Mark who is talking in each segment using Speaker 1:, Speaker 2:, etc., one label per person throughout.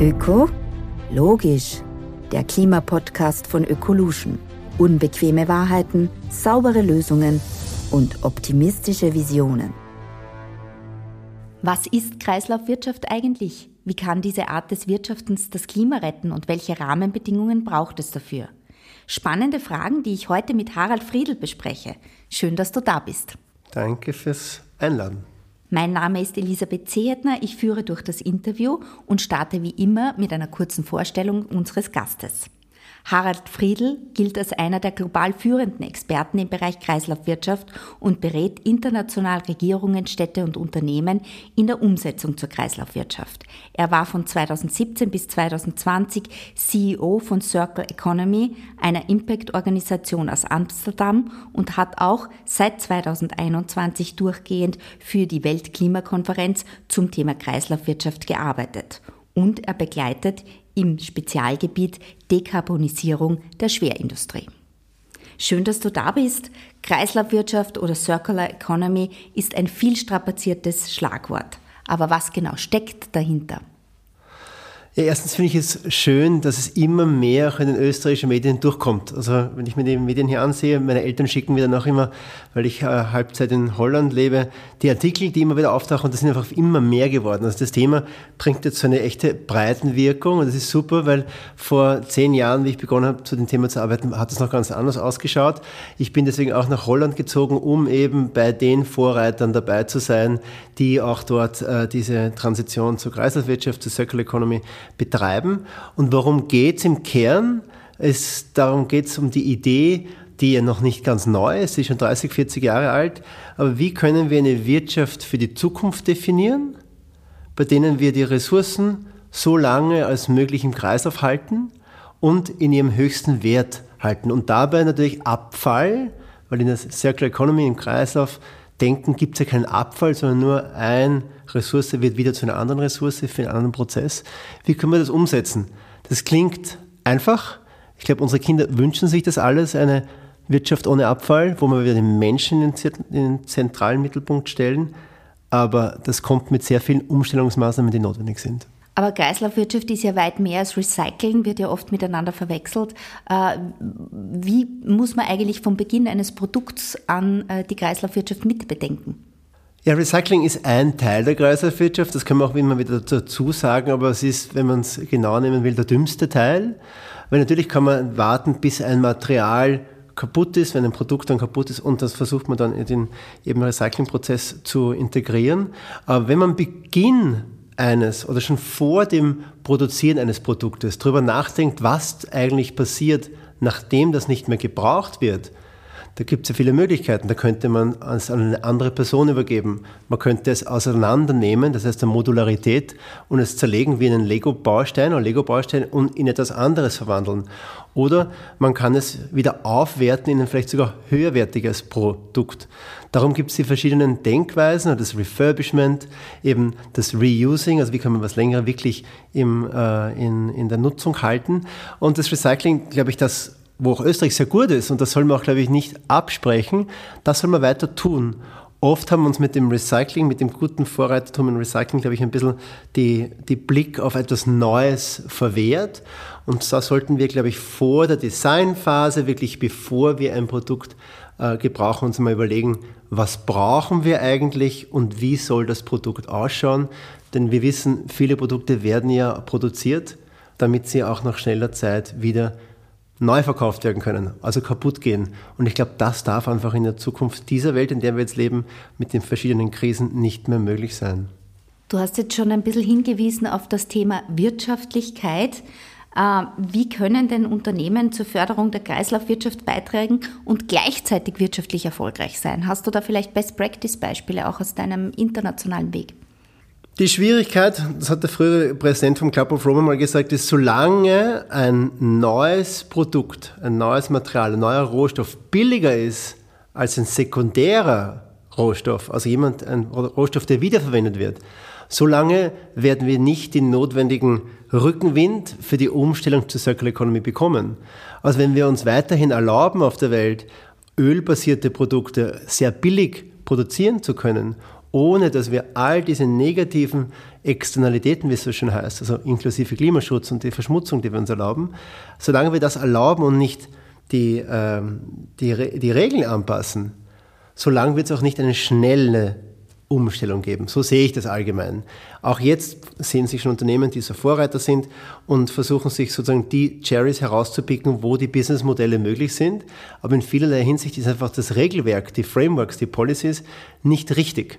Speaker 1: Öko? Logisch. Der Klimapodcast von Ökolution. Unbequeme Wahrheiten, saubere Lösungen und optimistische Visionen.
Speaker 2: Was ist Kreislaufwirtschaft eigentlich? Wie kann diese Art des Wirtschaftens das Klima retten und welche Rahmenbedingungen braucht es dafür? Spannende Fragen, die ich heute mit Harald Friedl bespreche. Schön, dass du da bist.
Speaker 3: Danke fürs Einladen.
Speaker 2: Mein Name ist Elisabeth Zehetner, ich führe durch das Interview und starte wie immer mit einer kurzen Vorstellung unseres Gastes. Harald Friedl gilt als einer der global führenden Experten im Bereich Kreislaufwirtschaft und berät international Regierungen, Städte und Unternehmen in der Umsetzung zur Kreislaufwirtschaft. Er war von 2017 bis 2020 CEO von Circle Economy, einer Impact-Organisation aus Amsterdam und hat auch seit 2021 durchgehend für die Weltklimakonferenz zum Thema Kreislaufwirtschaft gearbeitet. Und er begleitet im Spezialgebiet Dekarbonisierung der Schwerindustrie. Schön, dass du da bist. Kreislaufwirtschaft oder Circular Economy ist ein viel strapaziertes Schlagwort. Aber was genau steckt dahinter?
Speaker 3: Ja, erstens finde ich es schön, dass es immer mehr auch in den österreichischen Medien durchkommt. Also wenn ich mir die Medien hier ansehe, meine Eltern schicken mir dann auch immer, weil ich äh, Halbzeit in Holland lebe, die Artikel, die immer wieder auftauchen, und das sind einfach immer mehr geworden. Also das Thema bringt jetzt so eine echte Breitenwirkung und das ist super, weil vor zehn Jahren, wie ich begonnen habe, zu dem Thema zu arbeiten, hat es noch ganz anders ausgeschaut. Ich bin deswegen auch nach Holland gezogen, um eben bei den Vorreitern dabei zu sein, die auch dort äh, diese Transition zur Kreislaufwirtschaft, zur Circular Economy betreiben. Und worum geht es im Kern? Es, darum geht es um die Idee, die ja noch nicht ganz neu ist, sie ist schon 30, 40 Jahre alt, aber wie können wir eine Wirtschaft für die Zukunft definieren, bei denen wir die Ressourcen so lange als möglich im Kreislauf halten und in ihrem höchsten Wert halten und dabei natürlich Abfall, weil in der Circular Economy im Kreislauf denken, gibt es ja keinen Abfall, sondern nur ein Ressource wird wieder zu einer anderen Ressource für einen anderen Prozess. Wie können wir das umsetzen? Das klingt einfach. Ich glaube, unsere Kinder wünschen sich das alles, eine Wirtschaft ohne Abfall, wo wir wieder den Menschen in den zentralen Mittelpunkt stellen. Aber das kommt mit sehr vielen Umstellungsmaßnahmen, die notwendig sind.
Speaker 2: Aber Kreislaufwirtschaft ist ja weit mehr als Recyceln, wird ja oft miteinander verwechselt. Äh, wie muss man eigentlich vom Beginn eines Produkts an äh, die Kreislaufwirtschaft mitbedenken?
Speaker 3: Ja, Recycling ist ein Teil der Kreislaufwirtschaft, das können wir auch immer wieder dazu sagen, aber es ist, wenn man es genau nehmen will, der dümmste Teil. Weil natürlich kann man warten, bis ein Material kaputt ist, wenn ein Produkt dann kaputt ist und das versucht man dann in den eben Recyclingprozess zu integrieren. Aber wenn man Beginn eines oder schon vor dem Produzieren eines Produktes darüber nachdenkt, was eigentlich passiert, nachdem das nicht mehr gebraucht wird, da gibt es ja viele Möglichkeiten. Da könnte man es an eine andere Person übergeben. Man könnte es auseinandernehmen, das heißt eine Modularität, und es zerlegen wie einen Lego-Baustein oder Lego-Baustein und in etwas anderes verwandeln. Oder man kann es wieder aufwerten in ein vielleicht sogar höherwertiges Produkt. Darum gibt es die verschiedenen Denkweisen, das Refurbishment, eben das Reusing, also wie kann man was länger wirklich im, äh, in, in der Nutzung halten. Und das Recycling, glaube ich, das wo auch Österreich sehr gut ist, und das soll man auch, glaube ich, nicht absprechen, das soll man weiter tun. Oft haben wir uns mit dem Recycling, mit dem guten Vorreitertum im Recycling, glaube ich, ein bisschen die, die Blick auf etwas Neues verwehrt. Und da sollten wir, glaube ich, vor der Designphase, wirklich bevor wir ein Produkt äh, gebrauchen, uns mal überlegen, was brauchen wir eigentlich und wie soll das Produkt ausschauen. Denn wir wissen, viele Produkte werden ja produziert, damit sie auch nach schneller Zeit wieder neu verkauft werden können, also kaputt gehen. Und ich glaube, das darf einfach in der Zukunft dieser Welt, in der wir jetzt leben, mit den verschiedenen Krisen nicht mehr möglich sein.
Speaker 2: Du hast jetzt schon ein bisschen hingewiesen auf das Thema Wirtschaftlichkeit. Äh, wie können denn Unternehmen zur Förderung der Kreislaufwirtschaft beitragen und gleichzeitig wirtschaftlich erfolgreich sein? Hast du da vielleicht Best-Practice-Beispiele auch aus deinem internationalen Weg?
Speaker 3: Die Schwierigkeit, das hat der frühere Präsident vom Club of Rome mal gesagt, ist, solange ein neues Produkt, ein neues Material, ein neuer Rohstoff billiger ist als ein sekundärer Rohstoff, also jemand, ein Rohstoff, der wiederverwendet wird, solange werden wir nicht den notwendigen Rückenwind für die Umstellung zur Circular Economy bekommen. Also wenn wir uns weiterhin erlauben auf der Welt, ölbasierte Produkte sehr billig produzieren zu können ohne dass wir all diese negativen Externalitäten, wie es so schön heißt, also inklusive Klimaschutz und die Verschmutzung, die wir uns erlauben, solange wir das erlauben und nicht die, ähm, die, die Regeln anpassen, solange wird es auch nicht eine schnelle Umstellung geben. So sehe ich das allgemein. Auch jetzt sehen sich schon Unternehmen, die so Vorreiter sind und versuchen sich sozusagen die Cherries herauszupicken, wo die Businessmodelle möglich sind. Aber in vielerlei Hinsicht ist einfach das Regelwerk, die Frameworks, die Policies nicht richtig.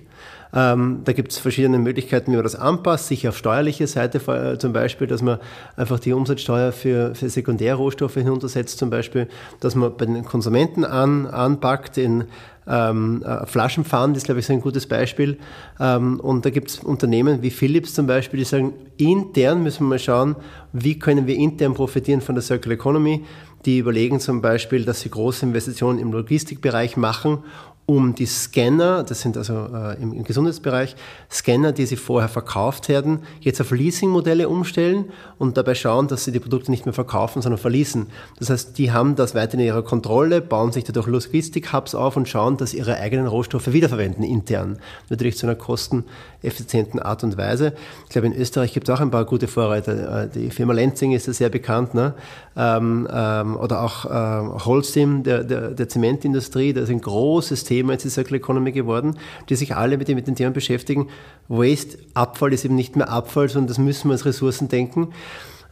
Speaker 3: Ähm, da gibt es verschiedene Möglichkeiten, wie man das anpasst, sicher auf steuerliche Seite äh, zum Beispiel, dass man einfach die Umsatzsteuer für, für Sekundärrohstoffe hinuntersetzt, zum Beispiel, dass man bei den Konsumenten an, anpackt in ähm, äh, Flaschenpfand ist, glaube ich, so ein gutes Beispiel. Ähm, und da gibt es Unternehmen wie Philips zum Beispiel, die sagen, intern müssen wir mal schauen, wie können wir intern profitieren von der Circular Economy. Die überlegen zum Beispiel, dass sie große Investitionen im Logistikbereich machen um die Scanner, das sind also äh, im, im, Gesundheitsbereich, Scanner, die sie vorher verkauft werden, jetzt auf Leasing-Modelle umstellen und dabei schauen, dass sie die Produkte nicht mehr verkaufen, sondern verließen. Das heißt, die haben das weiter in ihrer Kontrolle, bauen sich dadurch Logistik-Hubs auf und schauen, dass ihre eigenen Rohstoffe wiederverwenden intern. Natürlich zu einer kosteneffizienten Art und Weise. Ich glaube, in Österreich gibt es auch ein paar gute Vorreiter. Äh, die Firma Lenzing ist ja sehr bekannt, ne? ähm, ähm, oder auch äh, Holcim, der, der, der Zementindustrie, das ist ein großes Thema Thema jetzt die Circular Economy geworden, die sich alle mit, mit den Themen beschäftigen. Waste, Abfall ist eben nicht mehr Abfall, sondern das müssen wir als Ressourcen denken.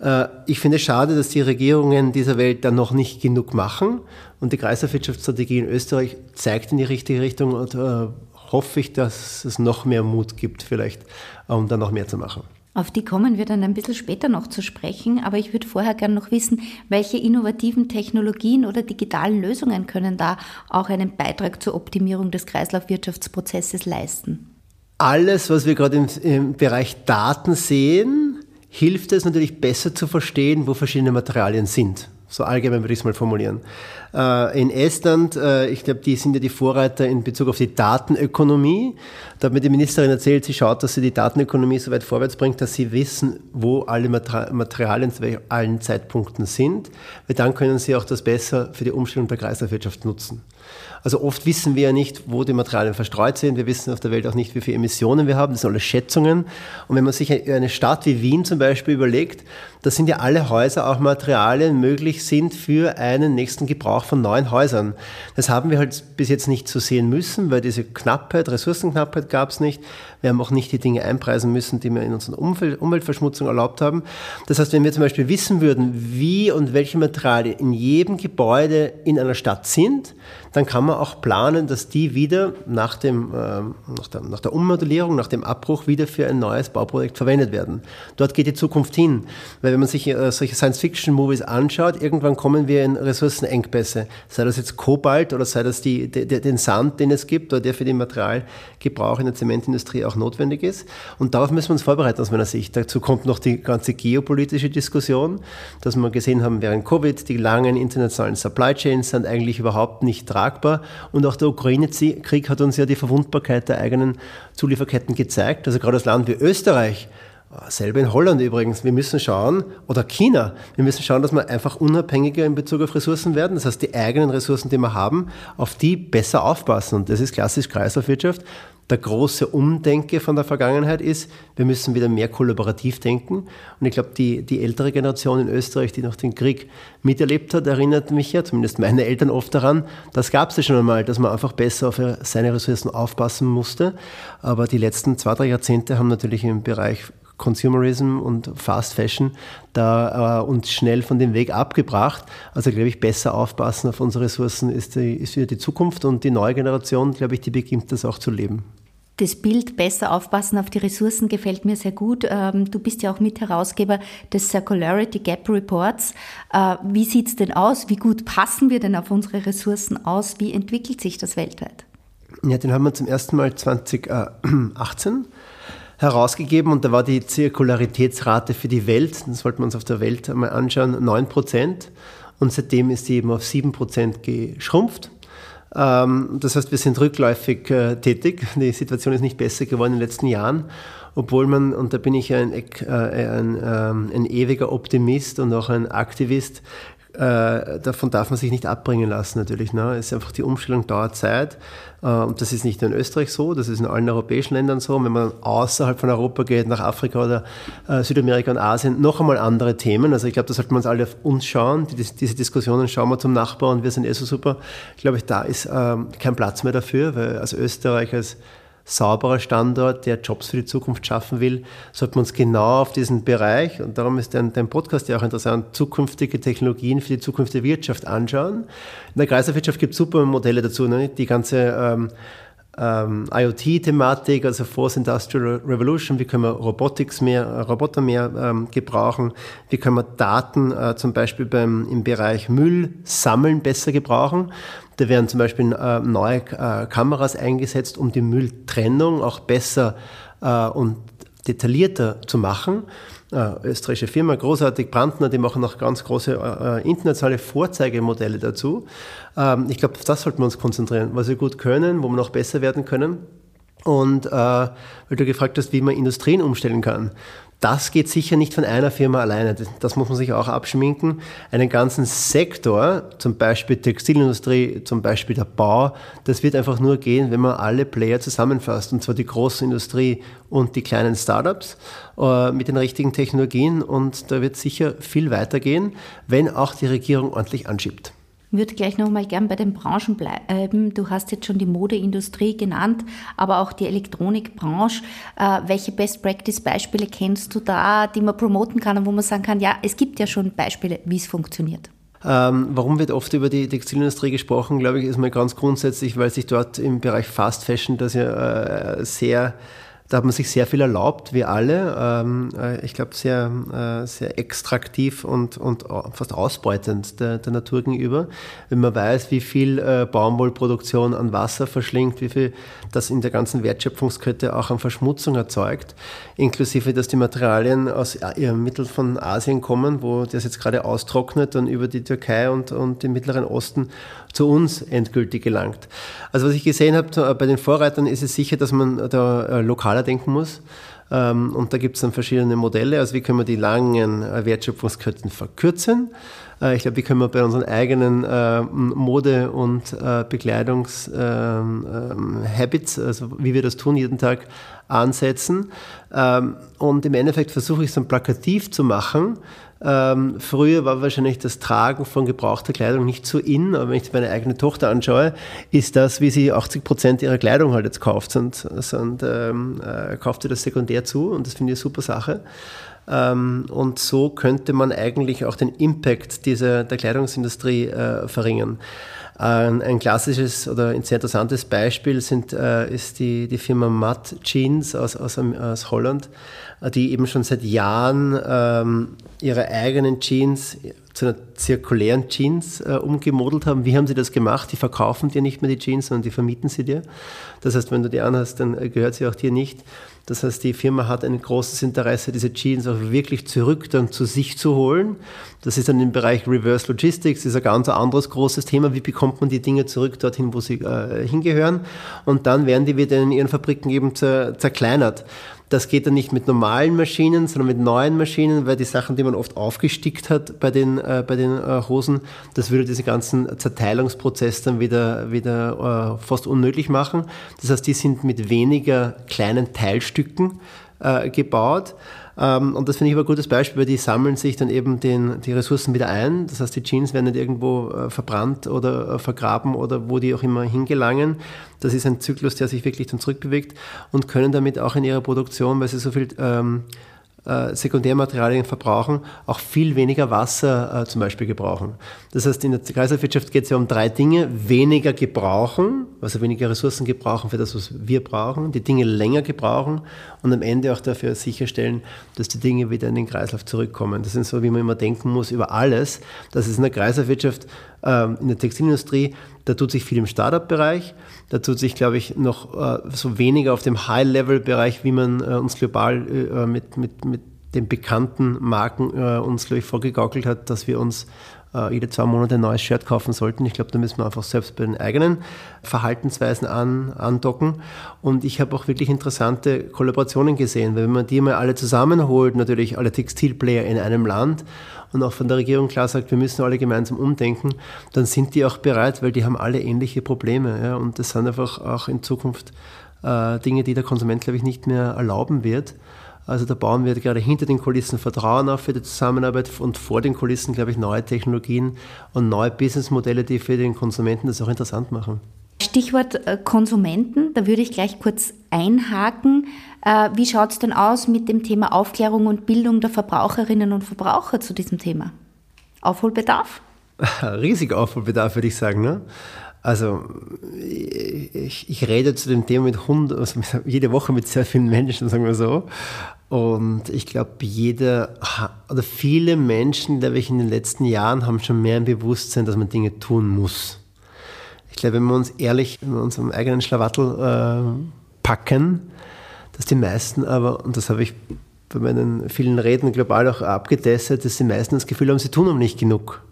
Speaker 3: Äh, ich finde es schade, dass die Regierungen dieser Welt da noch nicht genug machen. Und die Kreislaufwirtschaftsstrategie in Österreich zeigt in die richtige Richtung und äh, hoffe ich, dass es noch mehr Mut gibt, vielleicht, um da noch mehr zu machen.
Speaker 2: Auf die kommen wir dann ein bisschen später noch zu sprechen, aber ich würde vorher gerne noch wissen, welche innovativen Technologien oder digitalen Lösungen können da auch einen Beitrag zur Optimierung des Kreislaufwirtschaftsprozesses leisten?
Speaker 3: Alles, was wir gerade im, im Bereich Daten sehen, hilft es natürlich besser zu verstehen, wo verschiedene Materialien sind. So allgemein würde ich es mal formulieren. Äh, in Estland, äh, ich glaube, die sind ja die Vorreiter in Bezug auf die Datenökonomie. Da hat mir die Ministerin erzählt, sie schaut, dass sie die Datenökonomie so weit vorwärts bringt, dass sie wissen, wo alle Materialien zu allen Zeitpunkten sind, weil dann können sie auch das besser für die Umstellung der Kreislaufwirtschaft nutzen. Also oft wissen wir ja nicht, wo die Materialien verstreut sind. Wir wissen auf der Welt auch nicht, wie viele Emissionen wir haben. Das sind alles Schätzungen. Und wenn man sich eine Stadt wie Wien zum Beispiel überlegt, da sind ja alle Häuser auch Materialien möglich sind für einen nächsten Gebrauch von neuen Häusern. Das haben wir halt bis jetzt nicht so sehen müssen, weil diese Knappheit, Ressourcenknappheit gab es nicht. Wir haben auch nicht die Dinge einpreisen müssen, die wir in unserer Umwelt, Umweltverschmutzung erlaubt haben. Das heißt, wenn wir zum Beispiel wissen würden, wie und welche Materialien in jedem Gebäude in einer Stadt sind, dann kann man auch planen, dass die wieder nach, dem, äh, nach, der, nach der Ummodellierung, nach dem Abbruch wieder für ein neues Bauprojekt verwendet werden. Dort geht die Zukunft hin. Weil wenn man sich äh, solche Science-Fiction-Movies anschaut, irgendwann kommen wir in Ressourcenengpässe. Sei das jetzt Kobalt oder sei das die, de, de, den Sand, den es gibt oder der für den Materialgebrauch in der Zementindustrie auch notwendig ist. Und darauf müssen wir uns vorbereiten aus meiner Sicht. Dazu kommt noch die ganze geopolitische Diskussion, dass wir gesehen haben während Covid, die langen internationalen Supply Chains sind eigentlich überhaupt nicht tragbar. Und auch der Ukraine-Krieg hat uns ja die Verwundbarkeit der eigenen Zulieferketten gezeigt. Also gerade das Land wie Österreich, Selber in Holland übrigens. Wir müssen schauen, oder China, wir müssen schauen, dass wir einfach unabhängiger in Bezug auf Ressourcen werden. Das heißt, die eigenen Ressourcen, die wir haben, auf die besser aufpassen. Und das ist klassisch Kreislaufwirtschaft der große Umdenke von der Vergangenheit ist, wir müssen wieder mehr kollaborativ denken. Und ich glaube, die, die ältere Generation in Österreich, die noch den Krieg miterlebt hat, erinnert mich ja, zumindest meine Eltern oft daran, das gab es ja schon einmal, dass man einfach besser auf seine Ressourcen aufpassen musste. Aber die letzten zwei, drei Jahrzehnte haben natürlich im Bereich Consumerism und Fast Fashion da äh, uns schnell von dem Weg abgebracht. Also glaube ich, besser aufpassen auf unsere Ressourcen ist, die, ist wieder die Zukunft und die neue Generation, glaube ich, die beginnt das auch zu leben.
Speaker 2: Das Bild besser aufpassen auf die Ressourcen gefällt mir sehr gut. Ähm, du bist ja auch Mitherausgeber des Circularity Gap Reports. Äh, wie sieht es denn aus? Wie gut passen wir denn auf unsere Ressourcen aus? Wie entwickelt sich das weltweit?
Speaker 3: Ja, den haben wir zum ersten Mal 2018 herausgegeben und da war die Zirkularitätsrate für die Welt, das wollten wir uns auf der Welt einmal anschauen, 9 Prozent und seitdem ist sie eben auf 7 Prozent geschrumpft. Ähm, das heißt, wir sind rückläufig äh, tätig. Die Situation ist nicht besser geworden in den letzten Jahren, obwohl man, und da bin ich ein, äh, ein, ähm, ein ewiger Optimist und auch ein Aktivist, äh, davon darf man sich nicht abbringen lassen natürlich. Ne? Es ist einfach die Umstellung dauert Zeit. Äh, und das ist nicht nur in Österreich so, das ist in allen europäischen Ländern so. Wenn man außerhalb von Europa geht, nach Afrika oder äh, Südamerika und Asien, noch einmal andere Themen. Also ich glaube, da sollten wir uns alle auf uns schauen. Die, diese Diskussionen schauen wir zum Nachbar und wir sind eh so super. Ich glaube, da ist ähm, kein Platz mehr dafür, weil als Österreich, als sauberer Standort, der Jobs für die Zukunft schaffen will, sollte man uns genau auf diesen Bereich, und darum ist dein, dein Podcast ja auch interessant, zukünftige Technologien für die Zukunft der Wirtschaft anschauen. In der Kreislaufwirtschaft gibt es super Modelle dazu, ne? die ganze ähm, ähm, IoT-Thematik, also Fourth Industrial Revolution, wie können wir Robotics mehr, Roboter mehr ähm, gebrauchen, wie können wir Daten äh, zum Beispiel beim, im Bereich Müll sammeln besser gebrauchen. Da werden zum Beispiel äh, neue äh, Kameras eingesetzt, um die Mülltrennung auch besser äh, und detaillierter zu machen. Äh, österreichische Firma, großartig, Brandner, die machen auch ganz große äh, internationale Vorzeigemodelle dazu. Ähm, ich glaube, auf das sollten wir uns konzentrieren, was wir gut können, wo wir noch besser werden können. Und äh, weil du gefragt hast, wie man Industrien umstellen kann. Das geht sicher nicht von einer Firma alleine. Das muss man sich auch abschminken. Einen ganzen Sektor, zum Beispiel Textilindustrie, zum Beispiel der Bau, das wird einfach nur gehen, wenn man alle Player zusammenfasst. Und zwar die große Industrie und die kleinen Startups äh, mit den richtigen Technologien. Und da wird sicher viel weitergehen, wenn auch die Regierung ordentlich anschiebt.
Speaker 2: Würde gleich nochmal gern bei den Branchen bleiben. Du hast jetzt schon die Modeindustrie genannt, aber auch die Elektronikbranche. Äh, welche Best-Practice-Beispiele kennst du da, die man promoten kann und wo man sagen kann, ja, es gibt ja schon Beispiele, wie es funktioniert?
Speaker 3: Ähm, warum wird oft über die Textilindustrie gesprochen, glaube ich, ist mal ganz grundsätzlich, weil sich dort im Bereich Fast Fashion das ja äh, sehr da hat man sich sehr viel erlaubt, wie alle. Ähm, äh, ich glaube, sehr, äh, sehr extraktiv und, und fast ausbeutend der, der Natur gegenüber. Wenn man weiß, wie viel äh, Baumwollproduktion an Wasser verschlingt, wie viel das in der ganzen Wertschöpfungskette auch an Verschmutzung erzeugt, inklusive, dass die Materialien aus äh, Mittel von Asien kommen, wo das jetzt gerade austrocknet, dann über die Türkei und, und den Mittleren Osten zu uns endgültig gelangt. Also was ich gesehen habe bei den Vorreitern ist es sicher, dass man da äh, lokaler denken muss. Ähm, und da gibt es dann verschiedene Modelle. Also wie können wir die langen äh, Wertschöpfungsketten verkürzen? Äh, ich glaube, wie können wir bei unseren eigenen Mode- und Bekleidungshabits, ähm, ähm, also wie wir das tun, jeden Tag ansetzen. Und im Endeffekt versuche ich es dann plakativ zu machen, ähm, früher war wahrscheinlich das Tragen von gebrauchter Kleidung nicht so in, aber wenn ich meine eigene Tochter anschaue, ist das, wie sie 80 Prozent ihrer Kleidung halt jetzt kauft und, und ähm, äh, kauft sie das sekundär zu und das finde ich eine super Sache. Ähm, und so könnte man eigentlich auch den Impact dieser, der Kleidungsindustrie äh, verringern. Ein, ein, klassisches oder ein sehr interessantes Beispiel sind, äh, ist die, die Firma Matt Jeans aus, aus, aus Holland die eben schon seit Jahren ähm, ihre eigenen Jeans zu einer zirkulären Jeans äh, umgemodelt haben. Wie haben sie das gemacht? Die verkaufen dir nicht mehr die Jeans, sondern die vermieten sie dir. Das heißt, wenn du die anhast, dann äh, gehört sie auch dir nicht. Das heißt, die Firma hat ein großes Interesse, diese Jeans auch wirklich zurück dann zu sich zu holen. Das ist dann im Bereich Reverse Logistics, ist ein ganz anderes großes Thema. Wie bekommt man die Dinge zurück dorthin, wo sie äh, hingehören? Und dann werden die wieder in ihren Fabriken eben zerkleinert. Das geht dann nicht mit normalen Maschinen, sondern mit neuen Maschinen, weil die Sachen, die man oft aufgestickt hat bei den, äh, bei den äh, Hosen, das würde diese ganzen Zerteilungsprozess dann wieder, wieder äh, fast unmöglich machen. Das heißt, die sind mit weniger kleinen Teilstücken äh, gebaut. Ähm, und das finde ich aber ein gutes Beispiel, weil die sammeln sich dann eben den, die Ressourcen wieder ein. Das heißt, die Jeans werden nicht irgendwo äh, verbrannt oder äh, vergraben oder wo die auch immer hingelangen. Das ist ein Zyklus, der sich wirklich dann zurückbewegt und können damit auch in ihrer Produktion, weil sie so viel ähm, äh, Sekundärmaterialien verbrauchen, auch viel weniger Wasser äh, zum Beispiel gebrauchen. Das heißt, in der Kreislaufwirtschaft geht es ja um drei Dinge. Weniger gebrauchen, also weniger Ressourcen gebrauchen für das, was wir brauchen, die Dinge länger gebrauchen und am Ende auch dafür sicherstellen, dass die Dinge wieder in den Kreislauf zurückkommen. Das ist so, wie man immer denken muss über alles. Das ist in der Kreislaufwirtschaft, ähm, in der Textilindustrie, da tut sich viel im Startup-Bereich. Da tut sich, glaube ich, noch äh, so weniger auf dem High-Level-Bereich, wie man äh, uns global äh, mit, mit, mit den bekannten Marken äh, uns, glaube ich, vorgegaukelt hat, dass wir uns äh, jede zwei Monate ein neues Shirt kaufen sollten. Ich glaube, da müssen wir einfach selbst bei den eigenen Verhaltensweisen an, andocken. Und ich habe auch wirklich interessante Kollaborationen gesehen, weil wenn man die mal alle zusammenholt, natürlich alle Textilplayer in einem Land und auch von der Regierung klar sagt, wir müssen alle gemeinsam umdenken, dann sind die auch bereit, weil die haben alle ähnliche Probleme. Ja? Und das sind einfach auch in Zukunft äh, Dinge, die der Konsument, glaube ich, nicht mehr erlauben wird. Also da bauen wir gerade hinter den Kulissen Vertrauen auf für die Zusammenarbeit und vor den Kulissen, glaube ich, neue Technologien und neue Businessmodelle, die für den Konsumenten das auch interessant machen.
Speaker 2: Stichwort äh, Konsumenten, da würde ich gleich kurz einhaken. Äh, wie schaut es denn aus mit dem Thema Aufklärung und Bildung der Verbraucherinnen und Verbraucher zu diesem Thema? Aufholbedarf?
Speaker 3: Riesiger Aufholbedarf, würde ich sagen. Ne? Also ich, ich, rede zu dem Thema mit Hund, also jede Woche mit sehr vielen Menschen, sagen wir so. Und ich glaube, jeder oder viele Menschen, glaube ich, in den letzten Jahren haben schon mehr ein Bewusstsein, dass man Dinge tun muss. Ich glaube, wenn wir uns ehrlich in unserem eigenen Schlawattel äh, packen, dass die meisten aber, und das habe ich bei meinen vielen Reden global auch abgetestet, dass die meisten das Gefühl haben, sie tun noch nicht genug.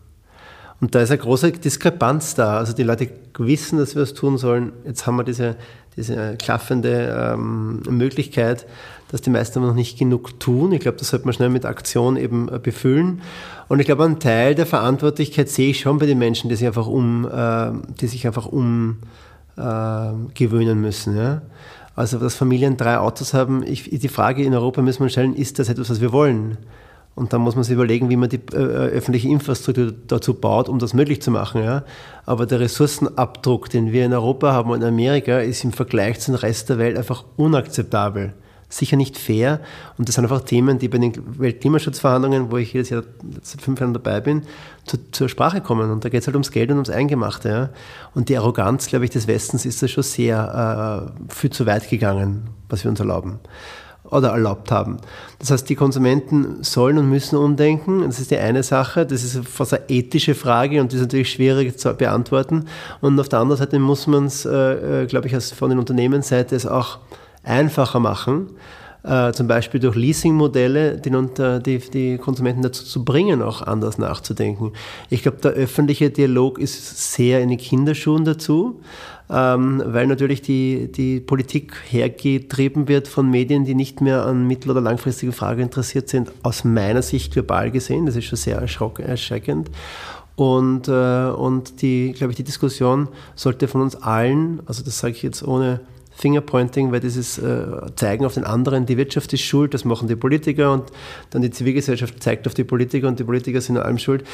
Speaker 3: Und da ist eine große Diskrepanz da. Also die Leute wissen, dass wir es tun sollen. Jetzt haben wir diese, diese klaffende ähm, Möglichkeit, dass die meisten aber noch nicht genug tun. Ich glaube, das sollte man schnell mit Aktion eben äh, befüllen. Und ich glaube, einen Teil der Verantwortlichkeit sehe ich schon bei den Menschen, die sich einfach um, äh, die sich einfach umgewöhnen äh, müssen. Ja? Also, dass Familien drei Autos haben, ich, die Frage in Europa müssen wir stellen, ist das etwas, was wir wollen? Und dann muss man sich überlegen, wie man die äh, öffentliche Infrastruktur dazu baut, um das möglich zu machen. Ja? Aber der Ressourcenabdruck, den wir in Europa haben und in Amerika, ist im Vergleich zum Rest der Welt einfach unakzeptabel. Sicher nicht fair. Und das sind einfach Themen, die bei den Weltklimaschutzverhandlungen, wo ich jedes Jahr seit fünf Jahren dabei bin, zu, zur Sprache kommen. Und da geht es halt ums Geld und ums Eingemachte. Ja? Und die Arroganz, glaube ich, des Westens ist da schon sehr äh, viel zu weit gegangen, was wir uns erlauben oder erlaubt haben. Das heißt, die Konsumenten sollen und müssen umdenken. Das ist die eine Sache. Das ist fast eine ethische Frage und die ist natürlich schwierig zu beantworten. Und auf der anderen Seite muss man es, äh, äh glaube ich, von den Unternehmensseite es auch einfacher machen. Äh, zum Beispiel durch Leasingmodelle, die, die, die Konsumenten dazu zu bringen, auch anders nachzudenken. Ich glaube, der öffentliche Dialog ist sehr in den Kinderschuhen dazu ähm, weil natürlich die, die Politik hergetrieben wird von Medien, die nicht mehr an mittel- oder langfristige Fragen interessiert sind, aus meiner Sicht global gesehen. Das ist schon sehr erschreckend. Und, äh, und die, glaube ich, die Diskussion sollte von uns allen, also das sage ich jetzt ohne Fingerpointing, weil dieses äh, Zeigen auf den anderen, die Wirtschaft ist schuld, das machen die Politiker und dann die Zivilgesellschaft zeigt auf die Politiker und die Politiker sind an allem schuld.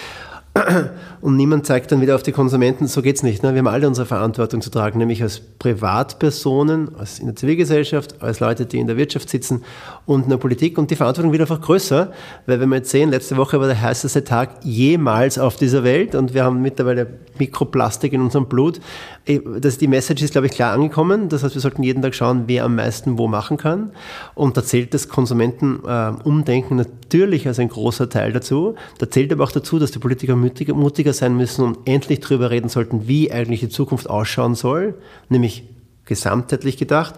Speaker 3: Und niemand zeigt dann wieder auf die Konsumenten, so geht es nicht. Ne? Wir haben alle unsere Verantwortung zu tragen, nämlich als Privatpersonen, als in der Zivilgesellschaft, als Leute, die in der Wirtschaft sitzen und in der Politik. Und die Verantwortung wird einfach größer, weil wenn wir jetzt sehen, letzte Woche war der heißeste Tag jemals auf dieser Welt und wir haben mittlerweile Mikroplastik in unserem Blut. Das, die Message ist, glaube ich, klar angekommen. Das heißt, wir sollten jeden Tag schauen, wer am meisten wo machen kann. Und da zählt das Konsumentenumdenken äh, natürlich als ein großer Teil dazu. Da zählt aber auch dazu, dass die Politiker mutiger, mutiger sein müssen und endlich darüber reden sollten, wie eigentlich die Zukunft ausschauen soll, nämlich gesamtheitlich gedacht.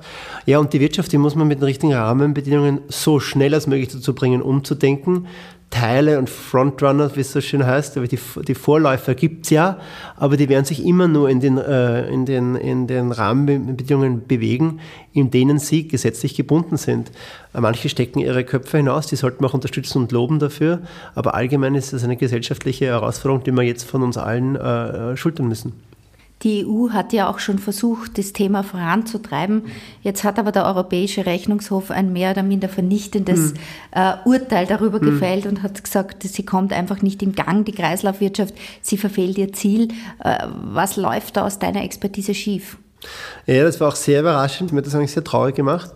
Speaker 3: Ja, und die Wirtschaft, die muss man mit den richtigen Rahmenbedingungen so schnell als möglich dazu bringen, umzudenken, Teile und Frontrunner, wie es so schön heißt, aber die, die Vorläufer gibt es ja, aber die werden sich immer nur in den, äh, in, den, in den Rahmenbedingungen bewegen, in denen sie gesetzlich gebunden sind. Manche stecken ihre Köpfe hinaus, die sollten wir auch unterstützen und loben dafür, aber allgemein ist das eine gesellschaftliche Herausforderung, die wir jetzt von uns allen äh, schultern müssen.
Speaker 2: Die EU hat ja auch schon versucht, das Thema voranzutreiben. Jetzt hat aber der Europäische Rechnungshof ein mehr oder minder vernichtendes mhm. äh, Urteil darüber mhm. gefällt und hat gesagt, sie kommt einfach nicht im Gang, die Kreislaufwirtschaft, sie verfehlt ihr Ziel. Äh, was läuft da aus deiner Expertise schief?
Speaker 3: Ja, das war auch sehr überraschend. Mir hat das eigentlich sehr traurig gemacht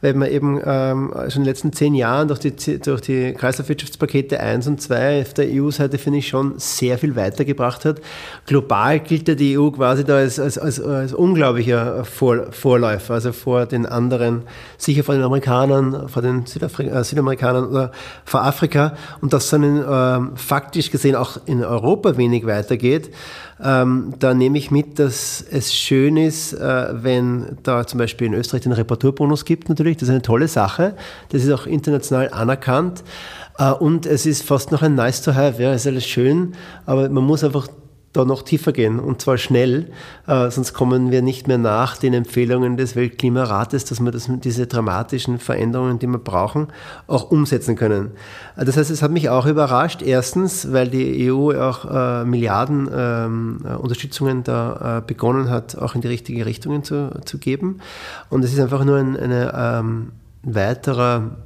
Speaker 3: weil man eben ähm, schon in den letzten zehn Jahren durch die, durch die Kreislaufwirtschaftspakete 1 und 2 auf der EU-Seite, finde ich, schon sehr viel weitergebracht hat. Global gilt ja die EU quasi da als, als, als, als unglaublicher Vor Vorläufer, also vor den anderen, sicher vor den Amerikanern, vor den Südafri äh, Südamerikanern oder vor Afrika und dass dann ähm, faktisch gesehen auch in Europa wenig weitergeht. Ähm, da nehme ich mit, dass es schön ist, äh, wenn da zum Beispiel in Österreich den Reparaturbonus gibt natürlich das ist eine tolle Sache. Das ist auch international anerkannt. Äh, und es ist fast noch ein nice to have, ja, ist alles schön, aber man muss einfach da noch tiefer gehen und zwar schnell, äh, sonst kommen wir nicht mehr nach den Empfehlungen des Weltklimarates, dass wir das, diese dramatischen Veränderungen, die wir brauchen, auch umsetzen können. Äh, das heißt, es hat mich auch überrascht, erstens, weil die EU auch äh, Milliarden ähm, äh, Unterstützungen da äh, begonnen hat, auch in die richtige Richtung zu, zu geben. Und es ist einfach nur ein eine, ähm, weiterer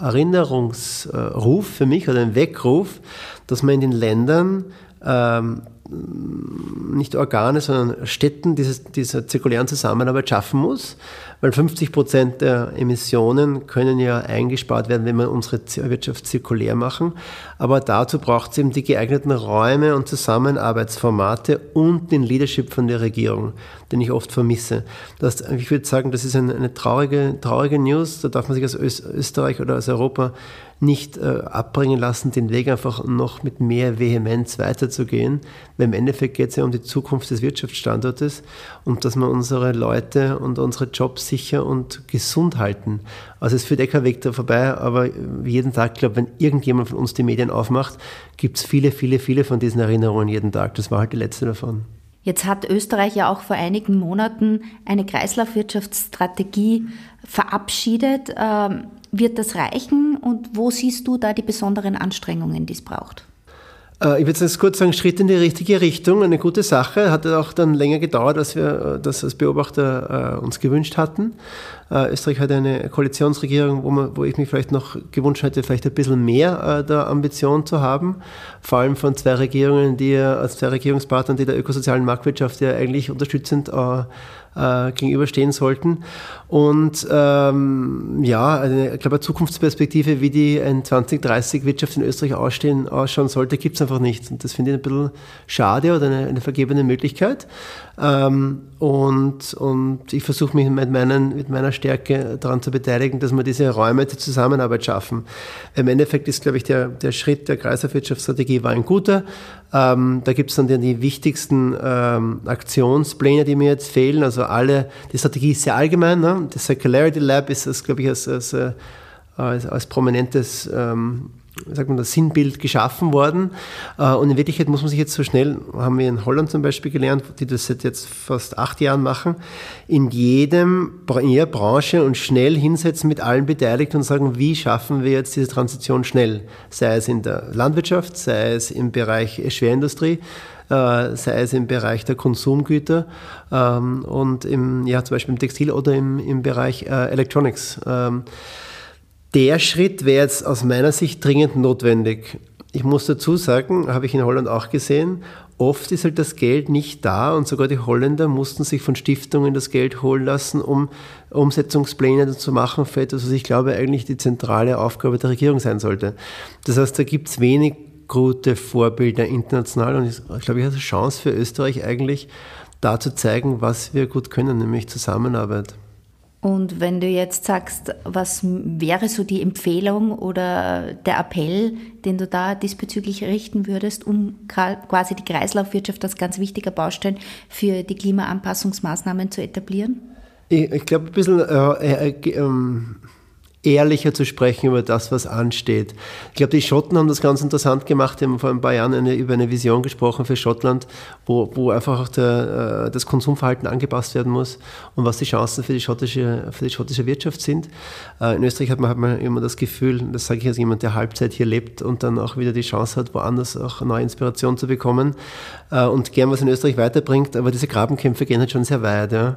Speaker 3: Erinnerungsruf für mich oder ein Weckruf, dass man in den Ländern ähm, nicht Organe, sondern Städten dieses, dieser zirkulären Zusammenarbeit schaffen muss, weil 50 Prozent der Emissionen können ja eingespart werden, wenn wir unsere Wirtschaft zirkulär machen. Aber dazu braucht es eben die geeigneten Räume und Zusammenarbeitsformate und den Leadership von der Regierung, den ich oft vermisse. Das, ich würde sagen, das ist eine, traurige, traurige News. Da darf man sich als Österreich oder als Europa nicht äh, abbringen lassen, den Weg einfach noch mit mehr Vehemenz weiterzugehen. Weil im Endeffekt geht es ja um die Zukunft des Wirtschaftsstandortes und dass wir unsere Leute und unsere Jobs sicher und gesund halten. Also es führt eh kein Weg da vorbei, aber jeden Tag, glaube wenn irgendjemand von uns die Medien aufmacht, gibt es viele, viele, viele von diesen Erinnerungen jeden Tag. Das war halt die letzte davon.
Speaker 2: Jetzt hat Österreich ja auch vor einigen Monaten eine Kreislaufwirtschaftsstrategie verabschiedet. Ähm, wird das reichen und wo siehst du da die besonderen Anstrengungen, die es braucht?
Speaker 3: Äh, ich würde jetzt kurz sagen, Schritt in die richtige Richtung, eine gute Sache. Hat auch dann länger gedauert, als wir äh, das als Beobachter äh, uns gewünscht hatten. Österreich hat eine Koalitionsregierung, wo, man, wo ich mich vielleicht noch gewünscht hätte, vielleicht ein bisschen mehr der Ambition zu haben. Vor allem von zwei Regierungen, die als zwei Regierungspartnern, die der ökosozialen Marktwirtschaft ja eigentlich unterstützend äh, gegenüberstehen sollten. Und ähm, ja, eine, ich glaube, eine Zukunftsperspektive, wie die in 2030 Wirtschaft in Österreich ausstehen, ausschauen sollte, gibt es einfach nicht. Und das finde ich ein bisschen schade oder eine, eine vergebene Möglichkeit. Ähm, und, und ich versuche mich mit, meinen, mit meiner Stärke daran zu beteiligen, dass wir diese Räume der Zusammenarbeit schaffen. Im Endeffekt ist, glaube ich, der, der Schritt der Kreislaufwirtschaftsstrategie war ein guter. Ähm, da gibt es dann die, die wichtigsten ähm, Aktionspläne, die mir jetzt fehlen. Also alle, die Strategie ist sehr allgemein. Ne? Das Circularity Lab ist, glaube ich, als, als, äh, als, als prominentes ähm, sagt man, das Sinnbild geschaffen worden. Äh, und in Wirklichkeit muss man sich jetzt so schnell, haben wir in Holland zum Beispiel gelernt, die das seit jetzt fast acht Jahren machen, in jedem, in jeder Branche und schnell hinsetzen mit allen Beteiligten und sagen, wie schaffen wir jetzt diese Transition schnell? Sei es in der Landwirtschaft, sei es im Bereich Schwerindustrie, äh, sei es im Bereich der Konsumgüter ähm, und im, ja, zum Beispiel im Textil oder im, im Bereich äh, Electronics. Der Schritt wäre jetzt aus meiner Sicht dringend notwendig. Ich muss dazu sagen, habe ich in Holland auch gesehen, oft ist halt das Geld nicht da und sogar die Holländer mussten sich von Stiftungen das Geld holen lassen, um Umsetzungspläne zu machen für etwas, was ich glaube eigentlich die zentrale Aufgabe der Regierung sein sollte. Das heißt, da gibt es wenig gute Vorbilder international und ich glaube, ich habe eine Chance für Österreich eigentlich, da zu zeigen, was wir gut können, nämlich Zusammenarbeit.
Speaker 2: Und wenn du jetzt sagst, was wäre so die Empfehlung oder der Appell, den du da diesbezüglich richten würdest, um quasi die Kreislaufwirtschaft als ganz wichtiger Baustein für die Klimaanpassungsmaßnahmen zu etablieren?
Speaker 3: Ich, ich glaube, ein bisschen äh, äh, ähm, ehrlicher zu sprechen über das, was ansteht. Ich glaube, die Schotten haben das ganz interessant gemacht. Die haben vor ein paar Jahren eine, über eine Vision gesprochen für Schottland, wo, wo einfach auch der, äh, das Konsumverhalten angepasst werden muss und was die Chancen für die schottische, für die schottische Wirtschaft sind. Äh, in Österreich hat man, hat man immer das Gefühl, das sage ich als jemand, der Halbzeit hier lebt und dann auch wieder die Chance hat, woanders auch neue Inspiration zu bekommen äh, und gern was in Österreich weiterbringt. Aber diese Grabenkämpfe gehen halt schon sehr weit. Ja.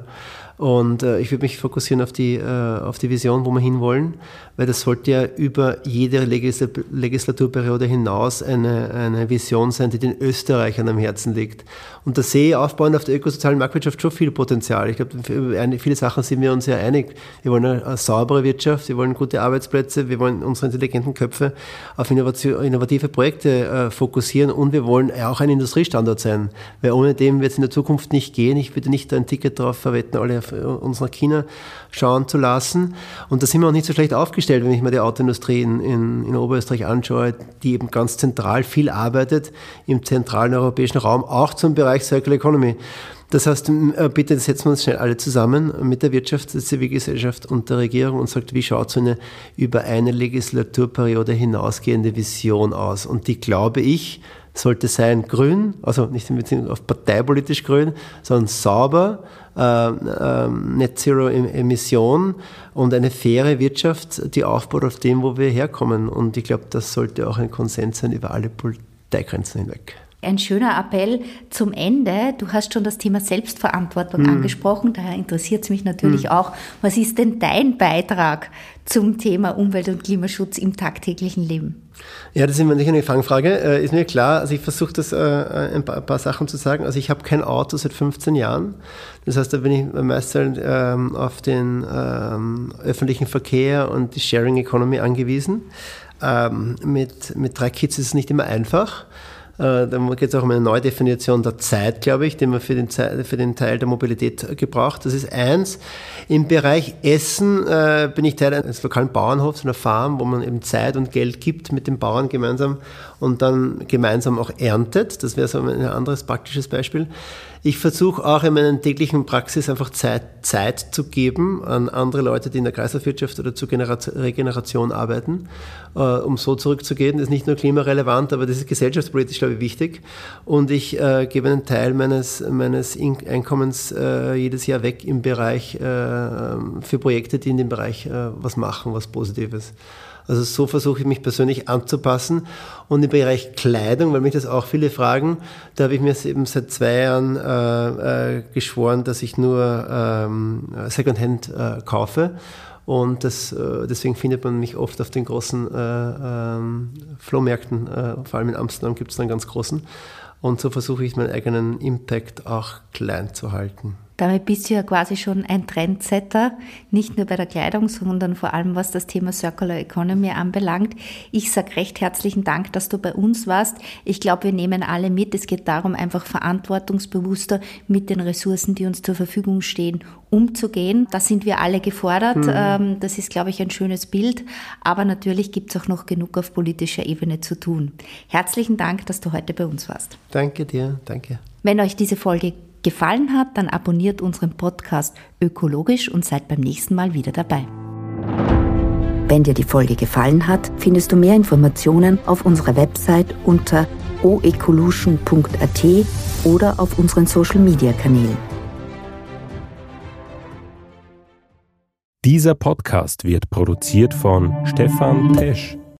Speaker 3: Und äh, ich würde mich fokussieren auf die, äh, auf die Vision, wo wir hinwollen, weil das sollte ja über jede Legislaturperiode hinaus eine, eine Vision sein, die den Österreichern am Herzen liegt. Und da sehe ich aufbauend auf der ökosozialen Marktwirtschaft schon viel Potenzial. Ich glaube, viele Sachen sind wir uns ja einig. Wir wollen eine, eine saubere Wirtschaft, wir wollen gute Arbeitsplätze, wir wollen unsere intelligenten Köpfe auf innovative Projekte äh, fokussieren und wir wollen auch ein Industriestandort sein, weil ohne dem wird es in der Zukunft nicht gehen. Ich würde nicht ein Ticket darauf verwetten, alle auf uns nach China schauen zu lassen. Und da sind wir auch nicht so schlecht aufgestellt, wenn ich mir die Autoindustrie in, in, in Oberösterreich anschaue, die eben ganz zentral viel arbeitet im zentralen europäischen Raum, auch zum Bereich Circular Economy. Das heißt, äh, bitte setzen wir uns schnell alle zusammen mit der Wirtschaft, der Zivilgesellschaft und der Regierung und sagt, wie schaut so eine über eine Legislaturperiode hinausgehende Vision aus? Und die glaube ich, sollte sein grün, also nicht in Beziehung auf parteipolitisch grün, sondern sauber, Net Zero Emission und eine faire Wirtschaft, die aufbaut auf dem, wo wir herkommen. Und ich glaube, das sollte auch ein Konsens sein über alle Parteigrenzen hinweg.
Speaker 2: Ein schöner Appell zum Ende. Du hast schon das Thema Selbstverantwortung hm. angesprochen. Daher interessiert es mich natürlich hm. auch. Was ist denn dein Beitrag zum Thema Umwelt- und Klimaschutz im tagtäglichen Leben?
Speaker 3: Ja, das ist immer nicht eine Fangfrage. Äh, ist mir klar. Also ich versuche das äh, ein, paar, ein, paar, Sachen zu sagen. Also ich habe kein Auto seit 15 Jahren. Das heißt, da bin ich meistens ähm, auf den ähm, öffentlichen Verkehr und die Sharing Economy angewiesen. Ähm, mit, mit drei Kids ist es nicht immer einfach. Äh, da geht es auch um eine Neudefinition der Zeit, glaube ich, die man für den, für den Teil der Mobilität gebraucht. Das ist eins. Im Bereich Essen äh, bin ich Teil eines lokalen Bauernhofs, einer Farm, wo man eben Zeit und Geld gibt mit den Bauern gemeinsam und dann gemeinsam auch erntet. Das wäre so ein anderes praktisches Beispiel. Ich versuche auch in meiner täglichen Praxis einfach Zeit, Zeit zu geben an andere Leute, die in der Kreislaufwirtschaft oder zur Regeneration arbeiten, äh, um so zurückzugehen. Das ist nicht nur klimarelevant, aber das ist gesellschaftspolitisch, glaube ich, wichtig. Und ich äh, gebe einen Teil meines, meines Einkommens äh, jedes Jahr weg im Bereich äh, für Projekte, die in dem Bereich äh, was machen, was Positives. Also so versuche ich mich persönlich anzupassen. Und im Bereich Kleidung, weil mich das auch viele fragen, da habe ich mir eben seit zwei Jahren äh, äh, geschworen, dass ich nur ähm, Secondhand äh, kaufe. Und das, äh, deswegen findet man mich oft auf den großen äh, ähm, Flohmärkten, äh, vor allem in Amsterdam gibt es einen ganz großen. Und so versuche ich meinen eigenen Impact auch klein zu halten.
Speaker 2: Damit bist du ja quasi schon ein Trendsetter, nicht nur bei der Kleidung, sondern vor allem was das Thema Circular Economy anbelangt. Ich sage recht herzlichen Dank, dass du bei uns warst. Ich glaube, wir nehmen alle mit. Es geht darum, einfach verantwortungsbewusster mit den Ressourcen, die uns zur Verfügung stehen, umzugehen. Da sind wir alle gefordert. Mhm. Ähm, das ist, glaube ich, ein schönes Bild. Aber natürlich gibt es auch noch genug auf politischer Ebene zu tun. Herzlichen Dank, dass du heute bei uns warst.
Speaker 3: Danke dir, danke.
Speaker 2: Wenn euch diese Folge gefallen hat, dann abonniert unseren Podcast ökologisch und seid beim nächsten Mal wieder dabei.
Speaker 1: Wenn dir die Folge gefallen hat, findest du mehr Informationen auf unserer Website unter oecolution.at oder auf unseren Social Media Kanälen.
Speaker 4: Dieser Podcast wird produziert von Stefan Tesch.